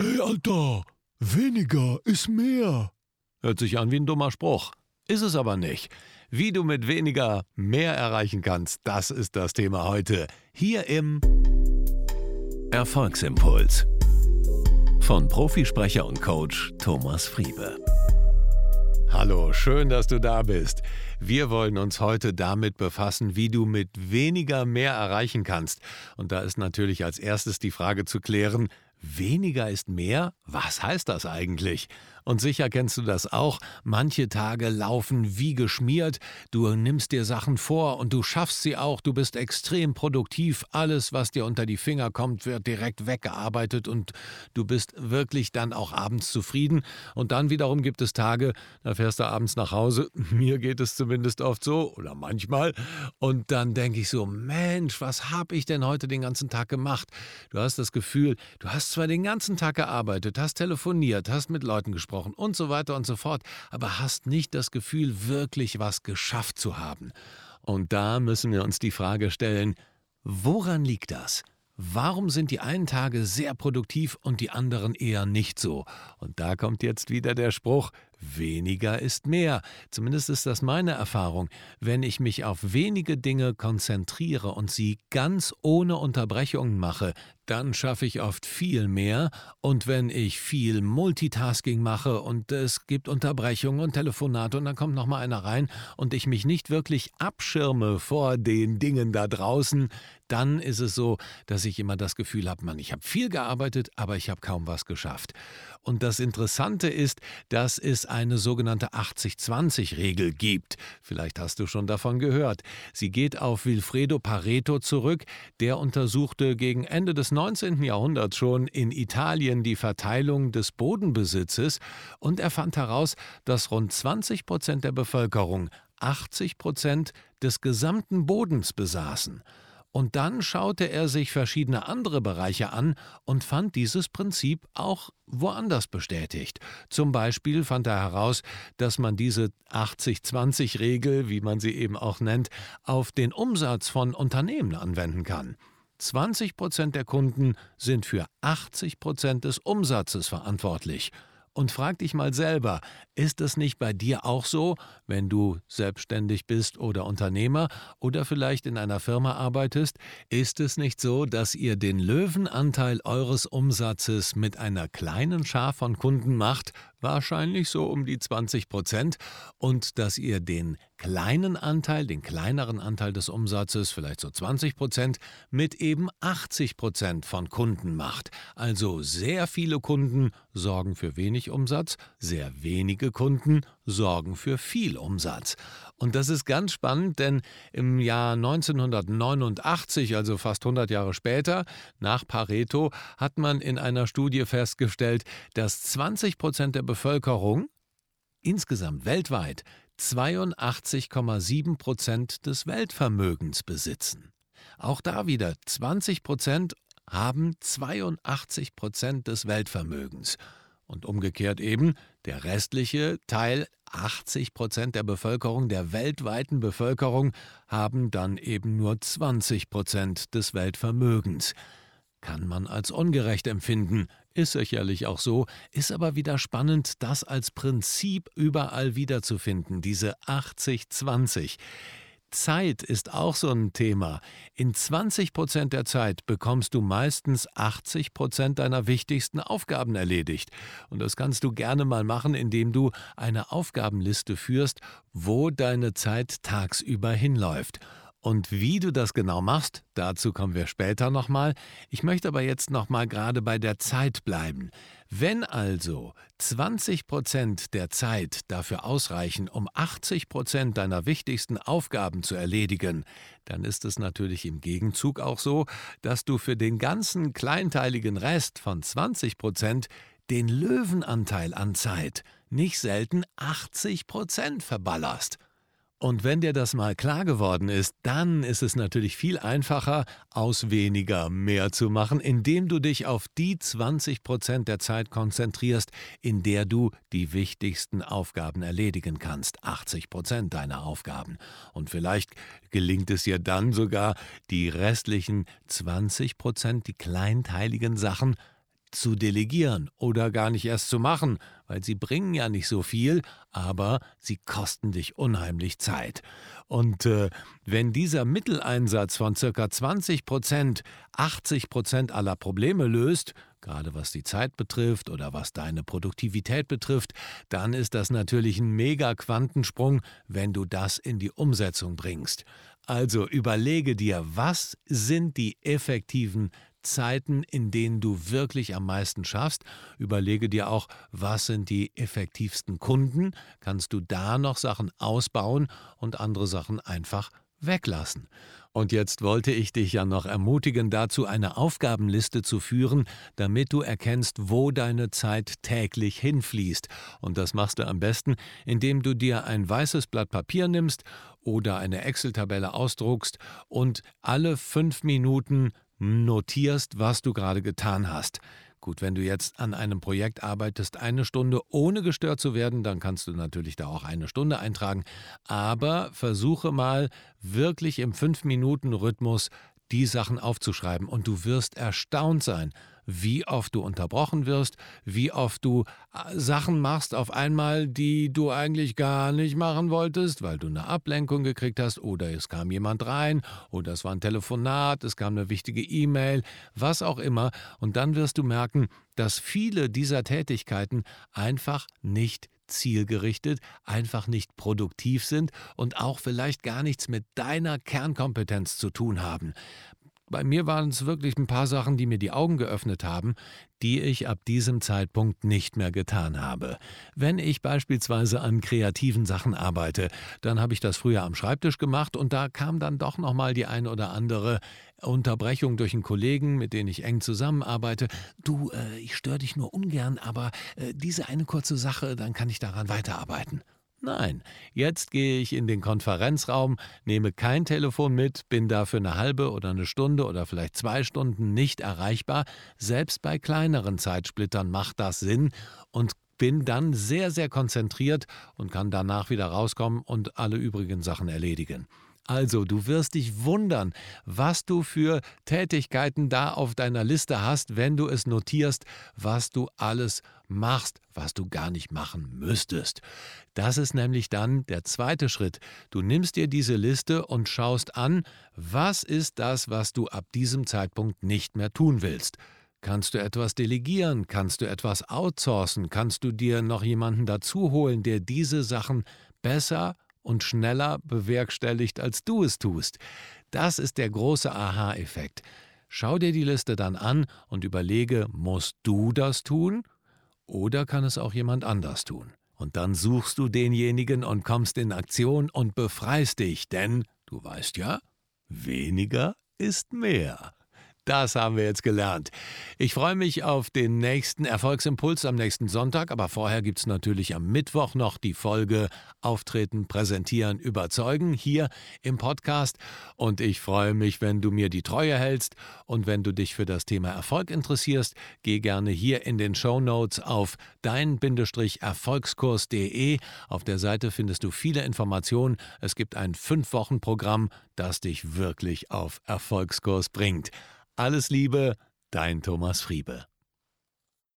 Ey, Alter, weniger ist mehr. Hört sich an wie ein dummer Spruch. Ist es aber nicht. Wie du mit weniger mehr erreichen kannst, das ist das Thema heute. Hier im Erfolgsimpuls. Von Profisprecher und Coach Thomas Friebe. Hallo, schön, dass du da bist. Wir wollen uns heute damit befassen, wie du mit weniger mehr erreichen kannst. Und da ist natürlich als erstes die Frage zu klären, weniger ist mehr? Was heißt das eigentlich? Und sicher kennst du das auch. Manche Tage laufen wie geschmiert. Du nimmst dir Sachen vor und du schaffst sie auch. Du bist extrem produktiv. Alles, was dir unter die Finger kommt, wird direkt weggearbeitet und du bist wirklich dann auch abends zufrieden. Und dann wiederum gibt es Tage, da fährst du abends nach Hause. Mir geht es zumindest oft so oder manchmal. Und dann denke ich so, Mensch, was habe ich denn heute den ganzen Tag gemacht? Du hast das Gefühl, du hast zwar den ganzen Tag gearbeitet, hast telefoniert, hast mit Leuten gesprochen, gesprochen und so weiter und so fort, aber hast nicht das Gefühl, wirklich was geschafft zu haben. Und da müssen wir uns die Frage stellen, woran liegt das? Warum sind die einen Tage sehr produktiv und die anderen eher nicht so? Und da kommt jetzt wieder der Spruch, weniger ist mehr. Zumindest ist das meine Erfahrung. Wenn ich mich auf wenige Dinge konzentriere und sie ganz ohne Unterbrechungen mache, dann schaffe ich oft viel mehr. Und wenn ich viel Multitasking mache und es gibt Unterbrechungen und Telefonate und dann kommt noch mal einer rein und ich mich nicht wirklich abschirme vor den Dingen da draußen, dann ist es so, dass ich immer das Gefühl habe, man, ich habe viel gearbeitet, aber ich habe kaum was geschafft. Und das Interessante ist, dass es eine sogenannte 80-20-Regel gibt. Vielleicht hast du schon davon gehört. Sie geht auf Wilfredo Pareto zurück, der untersuchte gegen Ende des 19. Jahrhunderts schon in Italien die Verteilung des Bodenbesitzes und er fand heraus, dass rund 20 Prozent der Bevölkerung 80 Prozent des gesamten Bodens besaßen. Und dann schaute er sich verschiedene andere Bereiche an und fand dieses Prinzip auch woanders bestätigt. Zum Beispiel fand er heraus, dass man diese 80-20-Regel, wie man sie eben auch nennt, auf den Umsatz von Unternehmen anwenden kann. 20 Prozent der Kunden sind für 80 Prozent des Umsatzes verantwortlich. Und frag dich mal selber, ist es nicht bei dir auch so, wenn du selbstständig bist oder Unternehmer oder vielleicht in einer Firma arbeitest, ist es nicht so, dass ihr den Löwenanteil eures Umsatzes mit einer kleinen Schar von Kunden macht, wahrscheinlich so um die 20 Prozent, und dass ihr den kleinen Anteil, den kleineren Anteil des Umsatzes, vielleicht so 20 Prozent, mit eben 80 Prozent von Kunden macht. Also sehr viele Kunden sorgen für wenig Umsatz, sehr wenige Kunden sorgen für viel Umsatz. Und das ist ganz spannend, denn im Jahr 1989, also fast 100 Jahre später, nach Pareto, hat man in einer Studie festgestellt, dass 20 Prozent der Bevölkerung insgesamt weltweit 82,7 Prozent des Weltvermögens besitzen. Auch da wieder 20 Prozent haben 82 Prozent des Weltvermögens. Und umgekehrt eben, der restliche Teil, 80 Prozent der Bevölkerung, der weltweiten Bevölkerung, haben dann eben nur 20 Prozent des Weltvermögens. Kann man als ungerecht empfinden, ist sicherlich auch so, ist aber wieder spannend, das als Prinzip überall wiederzufinden, diese 80-20. Zeit ist auch so ein Thema. In 20 Prozent der Zeit bekommst du meistens 80 Prozent deiner wichtigsten Aufgaben erledigt. Und das kannst du gerne mal machen, indem du eine Aufgabenliste führst, wo deine Zeit tagsüber hinläuft. Und wie du das genau machst, dazu kommen wir später nochmal. Ich möchte aber jetzt nochmal gerade bei der Zeit bleiben. Wenn also 20 Prozent der Zeit dafür ausreichen, um 80 Prozent deiner wichtigsten Aufgaben zu erledigen, dann ist es natürlich im Gegenzug auch so, dass du für den ganzen kleinteiligen Rest von 20 Prozent den Löwenanteil an Zeit, nicht selten 80 Prozent verballerst. Und wenn dir das mal klar geworden ist, dann ist es natürlich viel einfacher, aus weniger mehr zu machen, indem du dich auf die 20 Prozent der Zeit konzentrierst, in der du die wichtigsten Aufgaben erledigen kannst. 80 Prozent deiner Aufgaben. Und vielleicht gelingt es dir dann sogar, die restlichen 20 Prozent, die kleinteiligen Sachen, zu delegieren oder gar nicht erst zu machen, weil sie bringen ja nicht so viel, aber sie kosten dich unheimlich Zeit. Und äh, wenn dieser Mitteleinsatz von circa 20 Prozent 80 Prozent aller Probleme löst, gerade was die Zeit betrifft oder was deine Produktivität betrifft, dann ist das natürlich ein mega Quantensprung, wenn du das in die Umsetzung bringst. Also überlege dir, was sind die effektiven Zeiten, in denen du wirklich am meisten schaffst. Überlege dir auch, was sind die effektivsten Kunden. Kannst du da noch Sachen ausbauen und andere Sachen einfach weglassen. Und jetzt wollte ich dich ja noch ermutigen, dazu eine Aufgabenliste zu führen, damit du erkennst, wo deine Zeit täglich hinfließt. Und das machst du am besten, indem du dir ein weißes Blatt Papier nimmst oder eine Excel-Tabelle ausdruckst und alle fünf Minuten notierst, was du gerade getan hast. Gut, wenn du jetzt an einem Projekt arbeitest, eine Stunde ohne gestört zu werden, dann kannst du natürlich da auch eine Stunde eintragen. Aber versuche mal wirklich im 5-Minuten-Rhythmus die Sachen aufzuschreiben und du wirst erstaunt sein, wie oft du unterbrochen wirst, wie oft du äh, Sachen machst auf einmal, die du eigentlich gar nicht machen wolltest, weil du eine Ablenkung gekriegt hast oder es kam jemand rein oder es war ein Telefonat, es kam eine wichtige E-Mail, was auch immer. Und dann wirst du merken, dass viele dieser Tätigkeiten einfach nicht zielgerichtet, einfach nicht produktiv sind und auch vielleicht gar nichts mit deiner Kernkompetenz zu tun haben. Bei mir waren es wirklich ein paar Sachen, die mir die Augen geöffnet haben, die ich ab diesem Zeitpunkt nicht mehr getan habe. Wenn ich beispielsweise an kreativen Sachen arbeite, dann habe ich das früher am Schreibtisch gemacht und da kam dann doch noch mal die ein oder andere Unterbrechung durch einen Kollegen, mit dem ich eng zusammenarbeite. Du, äh, ich störe dich nur ungern, aber äh, diese eine kurze Sache, dann kann ich daran weiterarbeiten. Nein, jetzt gehe ich in den Konferenzraum, nehme kein Telefon mit, bin da für eine halbe oder eine Stunde oder vielleicht zwei Stunden nicht erreichbar. Selbst bei kleineren Zeitsplittern macht das Sinn und bin dann sehr, sehr konzentriert und kann danach wieder rauskommen und alle übrigen Sachen erledigen. Also, du wirst dich wundern, was du für Tätigkeiten da auf deiner Liste hast, wenn du es notierst, was du alles machst, was du gar nicht machen müsstest. Das ist nämlich dann der zweite Schritt. Du nimmst dir diese Liste und schaust an, was ist das, was du ab diesem Zeitpunkt nicht mehr tun willst. Kannst du etwas delegieren? Kannst du etwas outsourcen? Kannst du dir noch jemanden dazu holen, der diese Sachen besser und schneller bewerkstelligt, als du es tust. Das ist der große Aha-Effekt. Schau dir die Liste dann an und überlege, musst du das tun oder kann es auch jemand anders tun? Und dann suchst du denjenigen und kommst in Aktion und befreist dich, denn du weißt ja, weniger ist mehr. Das haben wir jetzt gelernt. Ich freue mich auf den nächsten Erfolgsimpuls am nächsten Sonntag, aber vorher gibt es natürlich am Mittwoch noch die Folge Auftreten, Präsentieren, Überzeugen hier im Podcast. Und ich freue mich, wenn du mir die Treue hältst und wenn du dich für das Thema Erfolg interessierst, geh gerne hier in den Show Notes auf dein-erfolgskurs.de. Auf der Seite findest du viele Informationen. Es gibt ein Fünf-Wochen-Programm, das dich wirklich auf Erfolgskurs bringt. Alles Liebe, dein Thomas Friebe.